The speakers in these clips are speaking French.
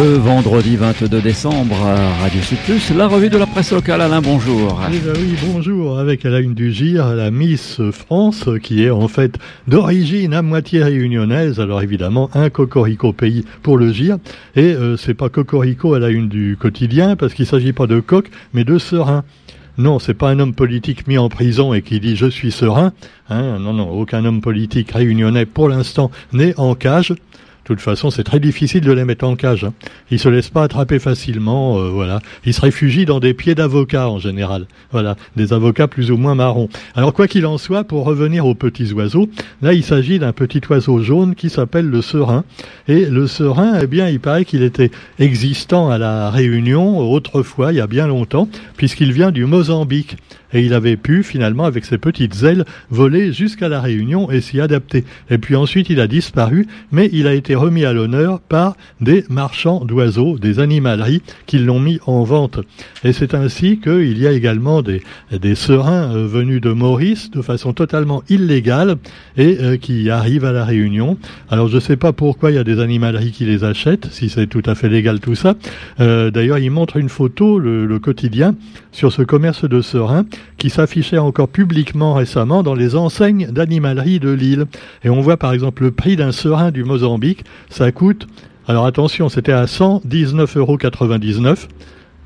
Le vendredi 22 décembre, Radio Sud la revue de la presse locale. Alain, bonjour. Eh ben oui, bonjour. Avec à la une du GIR, la Miss France, qui est en fait d'origine à moitié réunionnaise. Alors évidemment, un cocorico pays pour le GIR. Et euh, c'est pas cocorico à la une du quotidien, parce qu'il s'agit pas de coq, mais de serein. Non, c'est pas un homme politique mis en prison et qui dit je suis serein. Hein, non, non, aucun homme politique réunionnais pour l'instant n'est en cage. De toute façon, c'est très difficile de les mettre en cage. Hein. Ils se laissent pas attraper facilement. Euh, voilà, ils se réfugient dans des pieds d'avocats en général. Voilà, des avocats plus ou moins marrons. Alors quoi qu'il en soit, pour revenir aux petits oiseaux, là il s'agit d'un petit oiseau jaune qui s'appelle le serin. Et le serin, eh bien, il paraît qu'il était existant à la Réunion autrefois, il y a bien longtemps, puisqu'il vient du Mozambique et il avait pu finalement avec ses petites ailes voler jusqu'à la Réunion et s'y adapter. Et puis ensuite il a disparu, mais il a été remis à l'honneur par des marchands d'oiseaux, des animaleries qui l'ont mis en vente. Et c'est ainsi qu'il y a également des, des serins euh, venus de Maurice de façon totalement illégale et euh, qui arrivent à la Réunion. Alors je ne sais pas pourquoi il y a des animaleries qui les achètent, si c'est tout à fait légal tout ça. Euh, d'ailleurs il montre une photo, le, le quotidien, sur ce commerce de serins qui s'affichait encore publiquement récemment dans les enseignes d'animalerie de Lille. Et on voit par exemple le prix d'un serin du Mozambique, ça coûte, alors attention, c'était à 119,99 euros.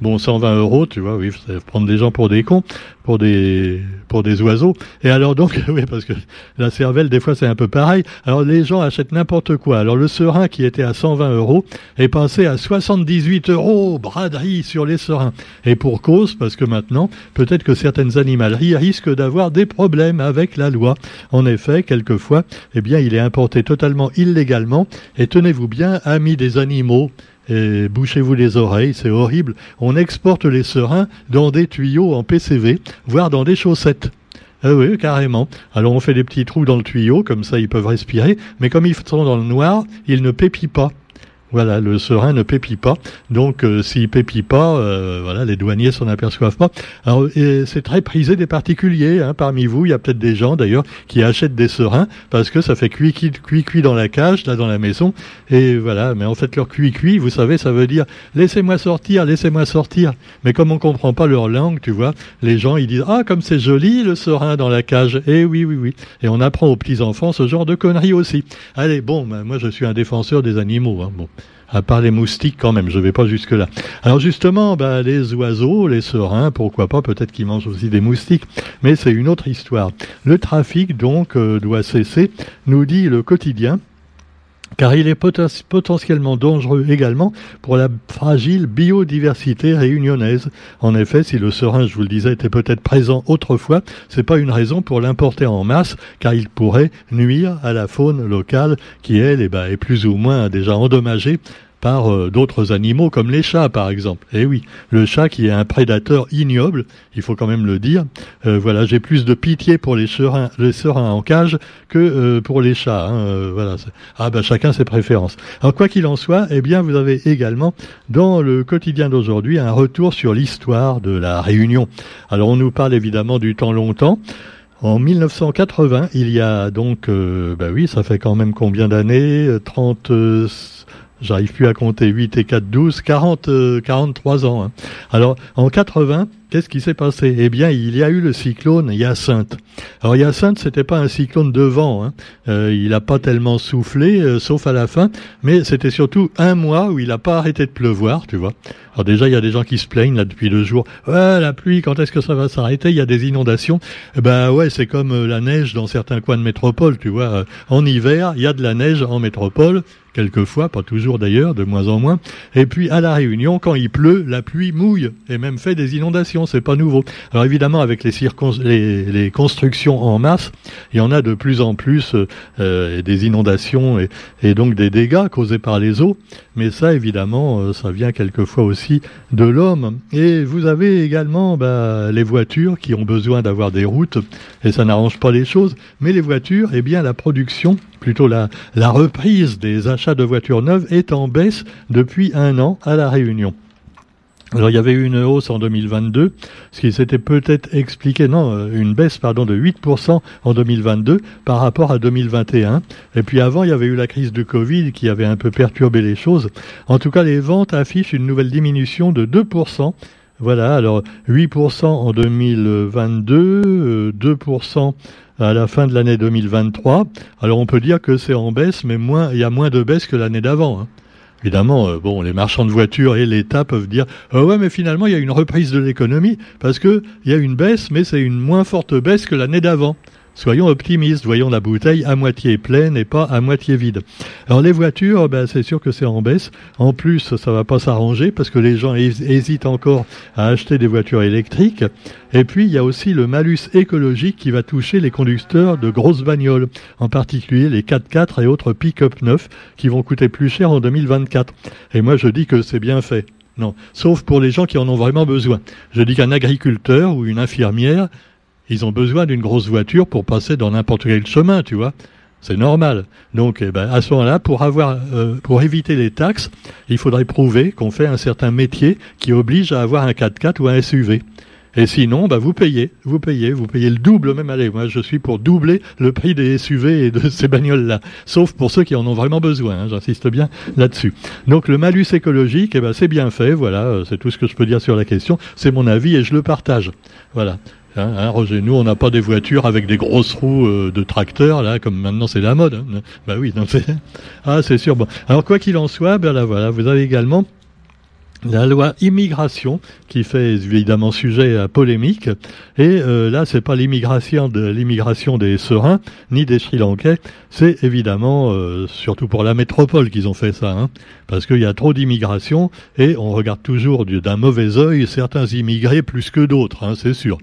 Bon, 120 euros, tu vois, oui, prendre des gens pour des cons, pour des pour des oiseaux. Et alors donc, oui, parce que la cervelle, des fois, c'est un peu pareil. Alors les gens achètent n'importe quoi. Alors le serin qui était à 120 euros est passé à 78 euros, braderie sur les serins. Et pour cause, parce que maintenant, peut-être que certaines animaleries risquent d'avoir des problèmes avec la loi. En effet, quelquefois, eh bien, il est importé totalement illégalement. Et tenez-vous bien, amis des animaux, et bouchez-vous les oreilles, c'est horrible. On exporte les serins dans des tuyaux en PCV, voire dans des chaussettes. Ah oui, carrément. Alors on fait des petits trous dans le tuyau, comme ça ils peuvent respirer, mais comme ils sont dans le noir, ils ne pépient pas. Voilà, le serein ne pépit pas. Donc, euh, s'il pépit pas, euh, voilà, les douaniers s'en aperçoivent pas. Alors, c'est très prisé des particuliers. Hein. Parmi vous, il y a peut-être des gens d'ailleurs qui achètent des serins parce que ça fait cuit cuit cuit dans la cage, là dans la maison. Et voilà, mais en fait leur cuit cuit, vous savez, ça veut dire laissez-moi sortir, laissez-moi sortir. Mais comme on comprend pas leur langue, tu vois, les gens ils disent ah comme c'est joli le serin dans la cage. Et oui oui oui. Et on apprend aux petits enfants ce genre de conneries aussi. Allez bon, ben, moi je suis un défenseur des animaux. Hein. À part les moustiques quand même, je vais pas jusque là. Alors justement, bah, les oiseaux, les serins, pourquoi pas, peut-être qu'ils mangent aussi des moustiques, mais c'est une autre histoire. Le trafic donc euh, doit cesser, nous dit le quotidien car il est potentiellement dangereux également pour la fragile biodiversité réunionnaise. En effet, si le serin, je vous le disais, était peut-être présent autrefois, c'est pas une raison pour l'importer en masse, car il pourrait nuire à la faune locale qui, elle, eh ben, est plus ou moins déjà endommagée par euh, d'autres animaux comme les chats par exemple. Eh oui, le chat qui est un prédateur ignoble, il faut quand même le dire. Euh, voilà, j'ai plus de pitié pour les serins, les serins en cage que euh, pour les chats. Hein, voilà. Ah ben chacun ses préférences. Alors quoi qu'il en soit, eh bien vous avez également dans le quotidien d'aujourd'hui un retour sur l'histoire de la Réunion. Alors on nous parle évidemment du temps longtemps. En 1980, il y a donc, bah oui, ça fait quand même combien d'années? 30, J'arrive plus à compter. 8 et 4, 12, 40, 43 ans. Hein. Alors, en 80, Qu'est-ce qui s'est passé? Eh bien, il y a eu le cyclone Hyacinthe. Alors Hyacinthe, c'était pas un cyclone de vent. Hein. Euh, il n'a pas tellement soufflé, euh, sauf à la fin. Mais c'était surtout un mois où il n'a pas arrêté de pleuvoir, tu vois. Alors déjà, il y a des gens qui se plaignent là depuis deux jours. Ouais, la pluie, quand est-ce que ça va s'arrêter? Il y a des inondations. Eh ben ouais, c'est comme euh, la neige dans certains coins de métropole, tu vois. En hiver, il y a de la neige en métropole quelquefois, pas toujours d'ailleurs, de moins en moins. Et puis à la Réunion, quand il pleut, la pluie mouille et même fait des inondations c'est pas nouveau. Alors évidemment, avec les, constructions en masse, il y en a de plus en plus euh, des inondations et, donc des dégâts causés par les eaux. Mais ça, évidemment, euh, ça vient quelquefois aussi de l'homme. Et vous avez également bah, les voitures qui ont besoin d'avoir des routes, et ça n'arrange pas les choses. Mais les voitures, eh bien, la production, plutôt la reprise des achats de voitures neuves est en baisse depuis un an à la Réunion. Alors il y avait eu une hausse en 2022, ce qui s'était peut-être expliqué, non, euh, une baisse pardon de 8% en 2022 par rapport à 2021. Et puis avant, il y avait eu la crise de Covid qui avait un peu perturbé les choses. En tout cas, les ventes affichent une nouvelle diminution de 2%. Voilà, alors 8% en 2022, 2% euh, à la fin de l'année 2023. Alors on peut dire que c'est en baisse, mais moins, il y a moins de baisse que l'année d'avant. Hein. Évidemment, euh, bon, les marchands de voitures et l'État peuvent dire euh, ouais, mais finalement il y a une reprise de l'économie parce que il y a une baisse, mais c'est une moins forte baisse que l'année d'avant. Soyons optimistes, voyons la bouteille à moitié pleine et pas à moitié vide. Alors les voitures, ben, c'est sûr que c'est en baisse. En plus, ça va pas s'arranger parce que les gens hésitent encore à acheter des voitures électriques. Et puis, il y a aussi le malus écologique qui va toucher les conducteurs de grosses bagnoles, en particulier les 4x4 et autres pick-up neufs qui vont coûter plus cher en 2024. Et moi, je dis que c'est bien fait. Non, sauf pour les gens qui en ont vraiment besoin. Je dis qu'un agriculteur ou une infirmière ils ont besoin d'une grosse voiture pour passer dans n'importe quel chemin, tu vois. C'est normal. Donc, eh ben, à ce moment-là, pour avoir, euh, pour éviter les taxes, il faudrait prouver qu'on fait un certain métier qui oblige à avoir un 4x4 ou un SUV. Et sinon, bah, vous payez, vous payez, vous payez le double même. Allez, moi, je suis pour doubler le prix des SUV et de ces bagnoles-là. Sauf pour ceux qui en ont vraiment besoin. Hein, J'insiste bien là-dessus. Donc, le malus écologique, eh ben, c'est bien fait. Voilà, euh, c'est tout ce que je peux dire sur la question. C'est mon avis et je le partage. Voilà. Hein, hein, Roger, nous on n'a pas des voitures avec des grosses roues euh, de tracteurs là, comme maintenant c'est la mode. Hein. Bah oui, ah c'est sûr. Bon, alors quoi qu'il en soit, ben là voilà, vous avez également la loi immigration qui fait évidemment sujet à polémique et euh, là c'est pas l'immigration de l'immigration des Serins ni des Sri Lankais c'est évidemment euh, surtout pour la métropole qu'ils ont fait ça hein, parce qu'il y a trop d'immigration et on regarde toujours d'un mauvais œil certains immigrés plus que d'autres hein, c'est sûr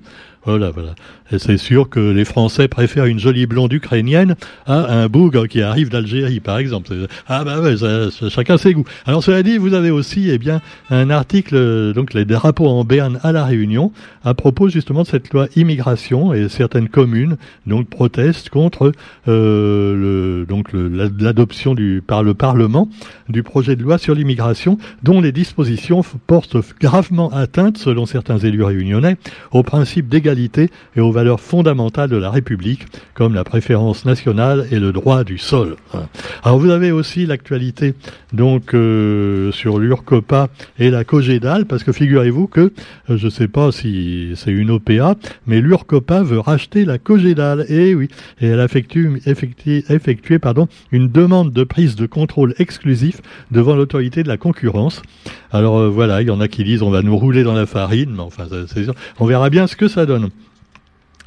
voilà, voilà. Et c'est sûr que les Français préfèrent une jolie blonde ukrainienne à un bougre qui arrive d'Algérie, par exemple. Ah bah chacun ses goûts. Alors cela dit, vous avez aussi, eh bien, un article, donc les drapeaux en berne à la Réunion, à propos justement de cette loi immigration et certaines communes donc protestent contre euh, le, donc l'adoption par le Parlement du projet de loi sur l'immigration, dont les dispositions portent gravement atteinte, selon certains élus réunionnais, au principe d'égalité et aux valeurs fondamentales de la République, comme la préférence nationale et le droit du sol. Alors vous avez aussi l'actualité donc euh, sur l'URCOPA et la COGEDAL, parce que figurez-vous que, euh, je ne sais pas si c'est une OPA, mais l'URCOPA veut racheter la COGEDAL, et oui, et elle a effectué, effectué pardon, une demande de prise de contrôle exclusif devant l'autorité de la concurrence. Alors euh, voilà, il y en a qui disent on va nous rouler dans la farine, mais enfin, c'est on verra bien ce que ça donne.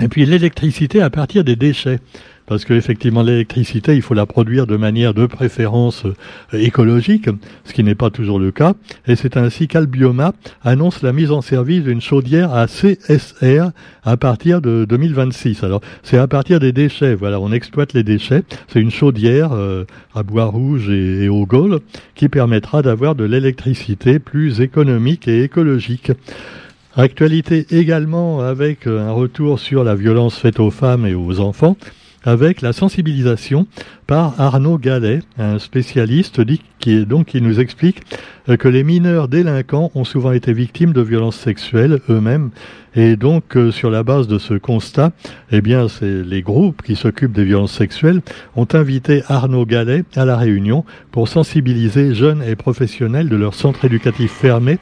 Et puis l'électricité à partir des déchets. Parce qu'effectivement, l'électricité, il faut la produire de manière de préférence euh, écologique, ce qui n'est pas toujours le cas. Et c'est ainsi qu'Albioma annonce la mise en service d'une chaudière à CSR à partir de 2026. Alors, c'est à partir des déchets. Voilà, on exploite les déchets. C'est une chaudière euh, à bois rouge et, et au Gaulle qui permettra d'avoir de l'électricité plus économique et écologique. Actualité également avec euh, un retour sur la violence faite aux femmes et aux enfants, avec la sensibilisation par Arnaud Gallet, un spécialiste qui, qui nous explique euh, que les mineurs délinquants ont souvent été victimes de violences sexuelles eux-mêmes. Et donc, euh, sur la base de ce constat, eh bien, c'est les groupes qui s'occupent des violences sexuelles ont invité Arnaud Gallet à la réunion pour sensibiliser jeunes et professionnels de leur centre éducatif fermé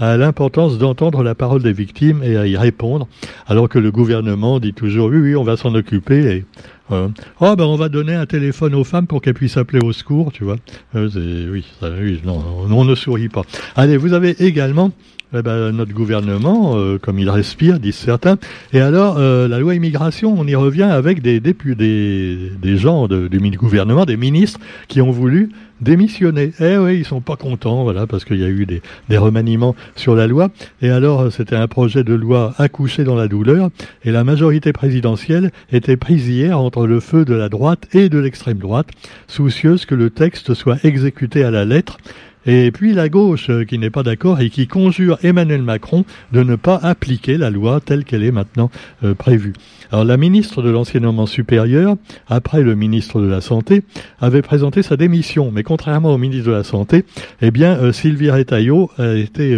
à l'importance d'entendre la parole des victimes et à y répondre, alors que le gouvernement dit toujours oui, oui, on va s'en occuper. Et, euh, oh, ben on va donner un téléphone aux femmes pour qu'elles puissent appeler au secours, tu vois. Euh, oui, oui, non, on ne sourit pas. Allez, vous avez également eh ben, notre gouvernement, euh, comme il respire, disent certains. Et alors, euh, la loi immigration, on y revient avec des, des, des, gens du gouvernement, des ministres qui ont voulu démissionner. Eh oui, ils sont pas contents, voilà, parce qu'il y a eu des, des, remaniements sur la loi. Et alors, c'était un projet de loi accouché dans la douleur, et la majorité présidentielle était prise hier entre le feu de la droite et de l'extrême droite, soucieuse que le texte soit exécuté à la lettre Et puis la gauche qui n'est pas d'accord et qui conjure Emmanuel Macron de ne pas appliquer la loi telle qu'elle est maintenant prévue. Alors la ministre de l'enseignement supérieur, après le ministre de la Santé, avait présenté sa démission. Mais contrairement au ministre de la Santé, eh bien Sylvie Retailleau a été...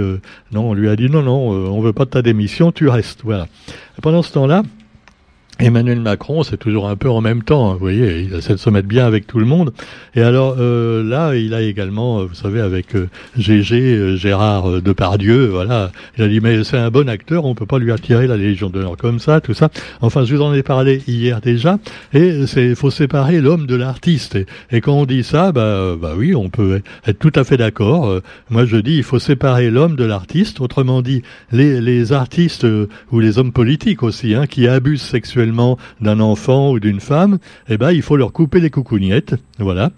non, on lui a dit non, non, on veut pas de ta démission, tu restes. Voilà. pendant ce temps-là, Emmanuel Macron, c'est toujours un peu en même temps, hein, vous voyez, il essaie de se mettre bien avec tout le monde. Et alors euh, là, il a également, euh, vous savez, avec euh, GG, Gérard Depardieu, voilà, il a dit mais c'est un bon acteur, on peut pas lui attirer la Légion d'honneur comme ça, tout ça. Enfin, je vous en ai parlé hier déjà. Et c'est faut séparer l'homme de l'artiste. Et, quand on dit ça, bah, bah oui, on peut être tout à fait d'accord. moi, je dis il faut séparer l'homme de l'artiste. Autrement dit, les, les artistes ou les hommes politiques aussi, hein, qui abusent sexuellement d'un enfant ou d'une femme, eh ben, il faut leur couper les coucougnettes, voilà.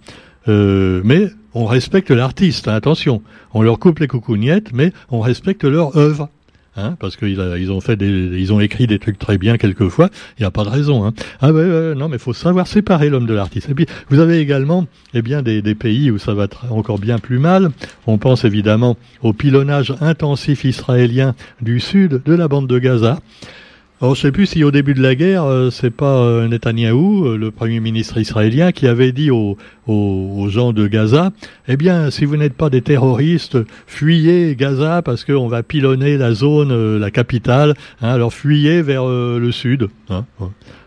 Euh, mais on respecte l'artiste, hein, attention. On leur coupe les coucougnettes, mais on respecte leur œuvre. Hein, parce qu'ils ils ont écrit des trucs très bien quelquefois. Il n'y a pas de raison. Hein. Ah ouais, non, mais faut savoir séparer l'homme de l'artiste. Et puis vous avez également, eh bien, des pays où ça va encore bien plus mal. On pense évidemment au pilonnage intensif israélien du sud de la bande de Gaza. Alors, je sais plus si au début de la guerre, euh, c'est pas euh, Netanyahou, euh, le premier ministre israélien, qui avait dit aux, aux, gens de Gaza, eh bien, si vous n'êtes pas des terroristes, fuyez Gaza parce qu'on va pilonner la zone, la capitale. Hein, alors fuyez vers le sud. Hein,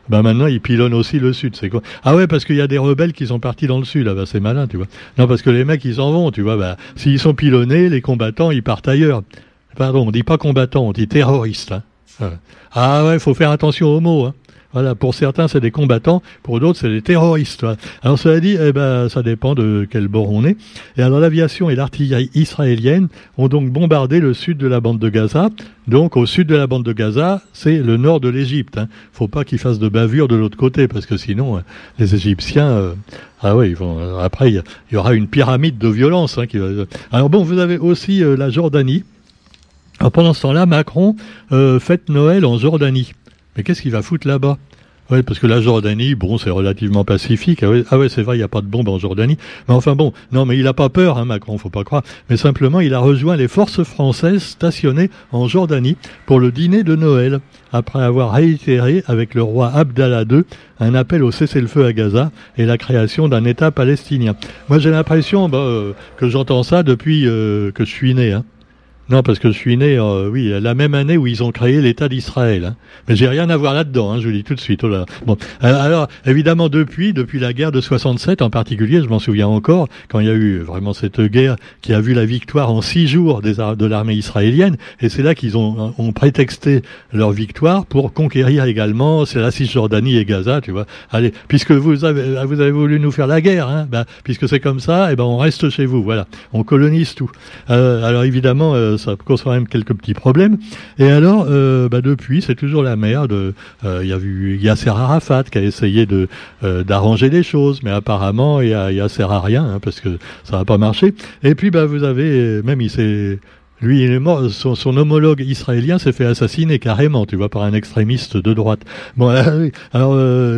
Ben maintenant, ils pilonnent aussi le sud. C'est quoi? Ah ouais, parce qu'il y a des rebelles qui sont partis dans le sud. Ben, c'est malin, tu vois. Non, parce que les mecs, ils s'en vont, tu vois. Ben, s'ils sont pilonnés, les combattants, ils partent ailleurs. Pardon, on dit pas combattants, on dit terroristes. Hein. Ah ouais, il faut faire attention aux mots. Hein. Voilà, pour certains c'est des combattants, pour d'autres c'est des terroristes. Alors cela dit, eh ben ça dépend de quel bord on est. Et alors l'aviation et l'artillerie israélienne ont donc bombardé le sud de la bande de Gaza. Donc au sud de la bande de Gaza, c'est le nord de l'Égypte. Hein. Faut pas qu'ils fassent de bavure de l'autre côté parce que sinon euh, les Égyptiens euh, ah oui, vont, euh, après il y, aura une pyramide de violence. Hein, qui va... Alors bon, vous avez aussi la Jordanie. Alors pendant ce temps-là, Macron euh, fête Noël en Jordanie. Mais qu'est-ce qu'il va foutre là-bas? Oui, parce que la Jordanie, bon, c'est relativement pacifique. Ah ouais, ah c'est vrai, il n'y a pas de bombe en Jordanie. Mais enfin bon, non, mais il n'a pas peur, hein, Macron, faut pas croire. Mais simplement, il a rejoint les forces françaises stationnées en Jordanie pour le dîner de Noël, après avoir réitéré avec le roi Abdallah II un appel au cessez-le-feu à Gaza et la création d'un État palestinien. Moi, j'ai l'impression bah, euh, que j'entends ça depuis euh, que je suis né. Hein. Non, parce que je suis né, euh, oui, la même année où ils ont créé l'État d'Israël. Hein. Mais j'ai rien à voir là-dedans, hein, je vous dis tout de suite. Oh là. Bon, euh, alors évidemment depuis, depuis la guerre de 67 en particulier, je m'en souviens encore, quand il y a eu vraiment cette guerre qui a vu la victoire en six jours de l'armée israélienne, et c'est là qu'ils ont, ont prétexté leur victoire pour conquérir également, c'est la Cisjordanie et Gaza, tu vois. Allez, puisque vous avez, vous avez voulu nous faire la guerre, hein, ben, puisque c'est comme ça, et eh ben on reste chez vous, voilà, on colonise tout. Euh, alors évidemment ça cause quand même quelques petits problèmes. Et alors, euh, bah depuis, c'est toujours la merde. Euh, il y a Yasser Arafat qui a essayé de euh, d'arranger les choses, mais apparemment, il y a Yasser à rien hein, parce que ça n'a pas marché. Et puis, bah vous avez même il s'est lui, il est mort. Son, homologue israélien s'est fait assassiner carrément, tu vois, par un extrémiste de droite. Bon, alors,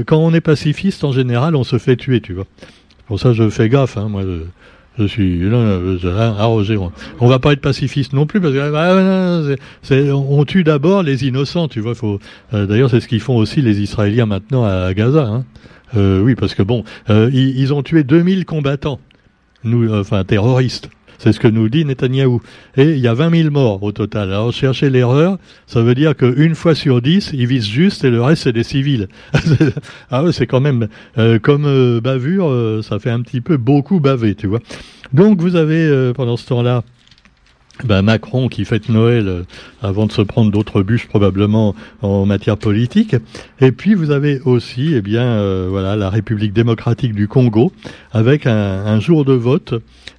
quand on est pacifiste, en général, on se fait tuer, tu vois. Pour ça, je fais gaffe, hein, moi. Suis arrosé. On va pas être pacifiste non plus parce que ah, on tue d'abord les innocents, tu vois. Faut euh, d'ailleurs c'est ce qu'ils font aussi les Israéliens maintenant à, Gaza. Hein. Euh, oui, parce que bon, euh, ils, ils, ont tué 2000 combattants, nous, enfin terroristes. C'est ce que nous dit Netanyahou. Et il y a 20 000 morts au total. Alors chercher l'erreur, ça veut dire qu'une fois sur dix, ils visent juste et le reste c'est des civils. ah ouais, c'est quand même euh, comme euh, bavure, euh, ça fait un petit peu beaucoup baver, tu vois. Donc vous avez pendant ce temps-là ben Macron qui fête Noël euh, avant de se prendre d'autres bûches probablement en matière politique. Et puis vous avez aussi, eh bien, euh, voilà, la République démocratique du Congo avec un, jour de vote.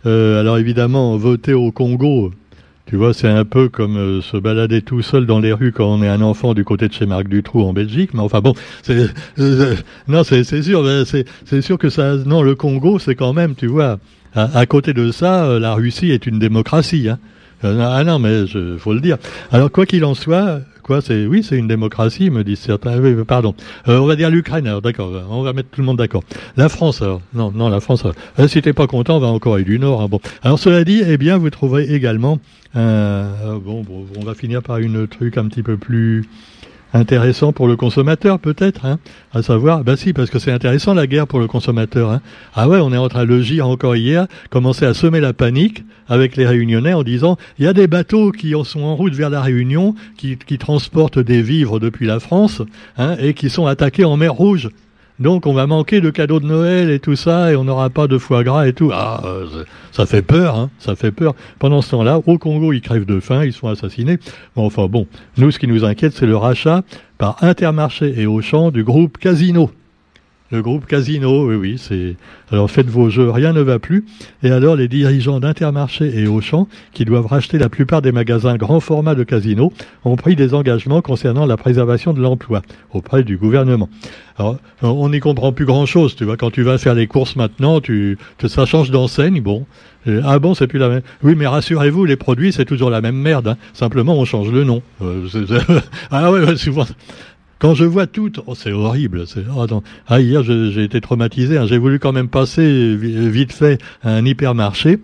Euh, alors évidemment, voter au Congo, tu vois, c'est un peu comme se balader tout seul dans les rues quand on est un enfant du côté de chez Marc Dutroux en Belgique. Mais enfin bon, c'est non, c'est sûr, c'est sûr que ça. Non, le Congo, c'est quand même, tu vois. À, à, côté de ça, la Russie est une démocratie. Hein. Ah non, mais il faut le dire. Alors quoi qu'il en soit, Quoi C'est oui, c'est une démocratie, me disent certains. Oui, pardon. Euh, on va dire l'Ukraine. Alors d'accord, on va mettre tout le monde d'accord. La France. Alors non, non, la France. Euh, si t'es pas content, on va en Corée du Nord. Hein, bon. Alors cela dit, eh bien, vous trouverez également. Euh, bon, bon, on va finir par une truc un petit peu plus intéressant pour le consommateur peut-être, hein, à savoir, bah si, parce que c'est intéressant la guerre pour le consommateur. Hein. Ah ouais, on est en train de le encore hier, commencer à semer la panique avec les Réunionnais en disant, il y a des bateaux qui sont en route vers la Réunion, qui, qui transportent des vivres depuis la France, hein, et qui sont attaqués en mer Rouge. Donc on va manquer de cadeaux de Noël et tout ça, et on n'aura pas de foie gras et tout. Ah, euh, ça fait peur, hein, ça fait peur. Pendant ce temps-là, au Congo, ils crèvent de faim, ils sont assassinés. Bon, enfin bon, nous, ce qui nous inquiète, c'est le rachat par Intermarché et Auchan du groupe Casino. Le groupe Casino, oui, oui, c'est. Alors faites vos jeux, rien ne va plus. Et alors les dirigeants d'Intermarché et Auchan, qui doivent racheter la plupart des magasins grand format de Casino, ont pris des engagements concernant la préservation de l'emploi auprès du gouvernement. Alors, on n'y comprend plus grand-chose, tu vois. Quand tu vas faire les courses maintenant, tu, ça change d'enseigne, bon. ah bon, c'est plus la même. Oui, mais rassurez-vous, les produits, c'est toujours la même merde. Hein. Simplement, on change le nom. Euh, ah ouais, souvent. Quand je vois tout, oh, c'est horrible. Oh, ah, hier, j'ai été traumatisé. Hein. J'ai voulu quand même passer vite fait à un hypermarché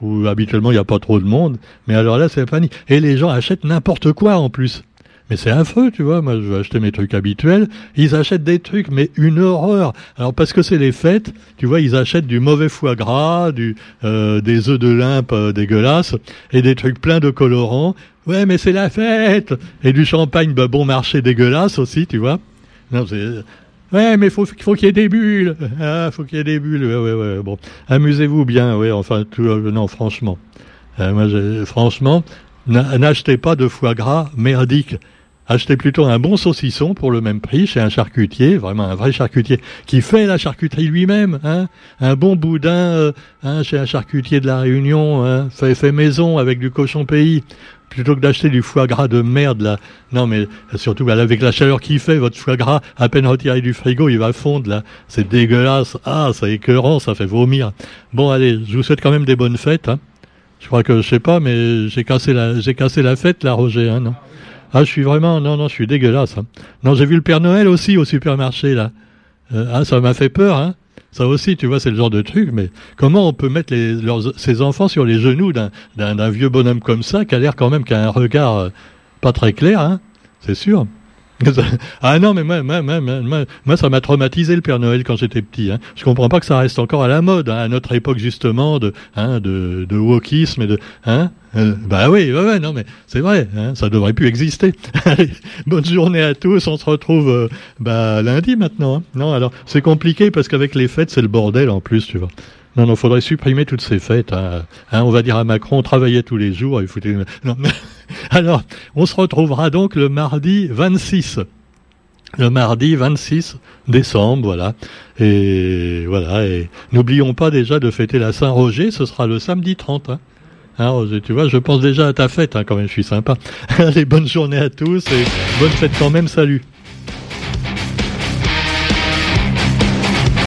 où habituellement il n'y a pas trop de monde. Mais alors là, c'est panique. Et les gens achètent n'importe quoi en plus. Mais c'est affreux, tu vois. Moi, je vais acheter mes trucs habituels. Ils achètent des trucs, mais une horreur. Alors parce que c'est les fêtes, tu vois, ils achètent du mauvais foie gras, du euh, des œufs de limpe euh, dégueulasses et des trucs pleins de colorants. Ouais, mais c'est la fête Et du champagne bah, bon marché dégueulasse aussi, tu vois. Non, c'est... Ouais, mais faut, faut qu'il y ait des bulles. Ah, faut qu'il y ait des bulles. Ouais, ouais, ouais. Bon, amusez-vous bien. Ouais, enfin, tout, euh, non, franchement. Euh, franchement, n'achetez pas de foie gras merdique. Achetez plutôt un bon saucisson pour le même prix chez un charcutier, vraiment un vrai charcutier, qui fait la charcuterie lui-même. Hein un bon boudin euh, hein, chez un charcutier de la Réunion, hein, fait, fait maison avec du cochon pays plutôt que d'acheter du foie gras de merde là. Non mais surtout avec la chaleur qu'il fait, votre foie gras à peine retiré du frigo, il va fondre là. C'est dégueulasse. Ah, c'est écœurant, ça fait vomir. Bon allez, je vous souhaite quand même des bonnes fêtes. Hein. Je crois que je sais pas, mais j'ai cassé la j'ai cassé la fête là, Roger. Hein, non? Ah, je suis vraiment, non, non, je suis dégueulasse. Hein. Non, j'ai vu le Père Noël aussi au supermarché, là. Euh, ah, ça m'a fait peur, hein. Ça aussi, tu vois, c'est le genre de truc, mais comment on peut mettre les, leurs, ses enfants sur les genoux d'un vieux bonhomme comme ça, qui a l'air quand même qui a un regard euh, pas très clair, hein C'est sûr. ah non, mais moi, moi, moi, moi, ça m'a traumatisé le Père Noël quand j'étais petit. Hein. Je comprends pas que ça reste encore à la mode, hein, à notre époque justement de, hein, de, de wokisme et de, hein. Bah oui, ouais, ouais, non, mais c'est vrai, hein, ça devrait plus exister. bonne journée à tous, on se retrouve euh, bah, lundi maintenant. Hein. Non, alors c'est compliqué parce qu'avec les fêtes, c'est le bordel en plus, tu vois. Non, non, faudrait supprimer toutes ces fêtes. Hein. hein on va dire à Macron, travaillait tous les jours. Il foutait... non, mais... Alors, on se retrouvera donc le mardi 26. Le mardi 26 décembre, voilà. Et voilà. Et n'oublions pas déjà de fêter la Saint-Roger. Ce sera le samedi 30. Hein. Hein, tu vois, je pense déjà à ta fête, hein, quand même, je suis sympa. Allez, bonne journée à tous et bonne fête quand même, salut.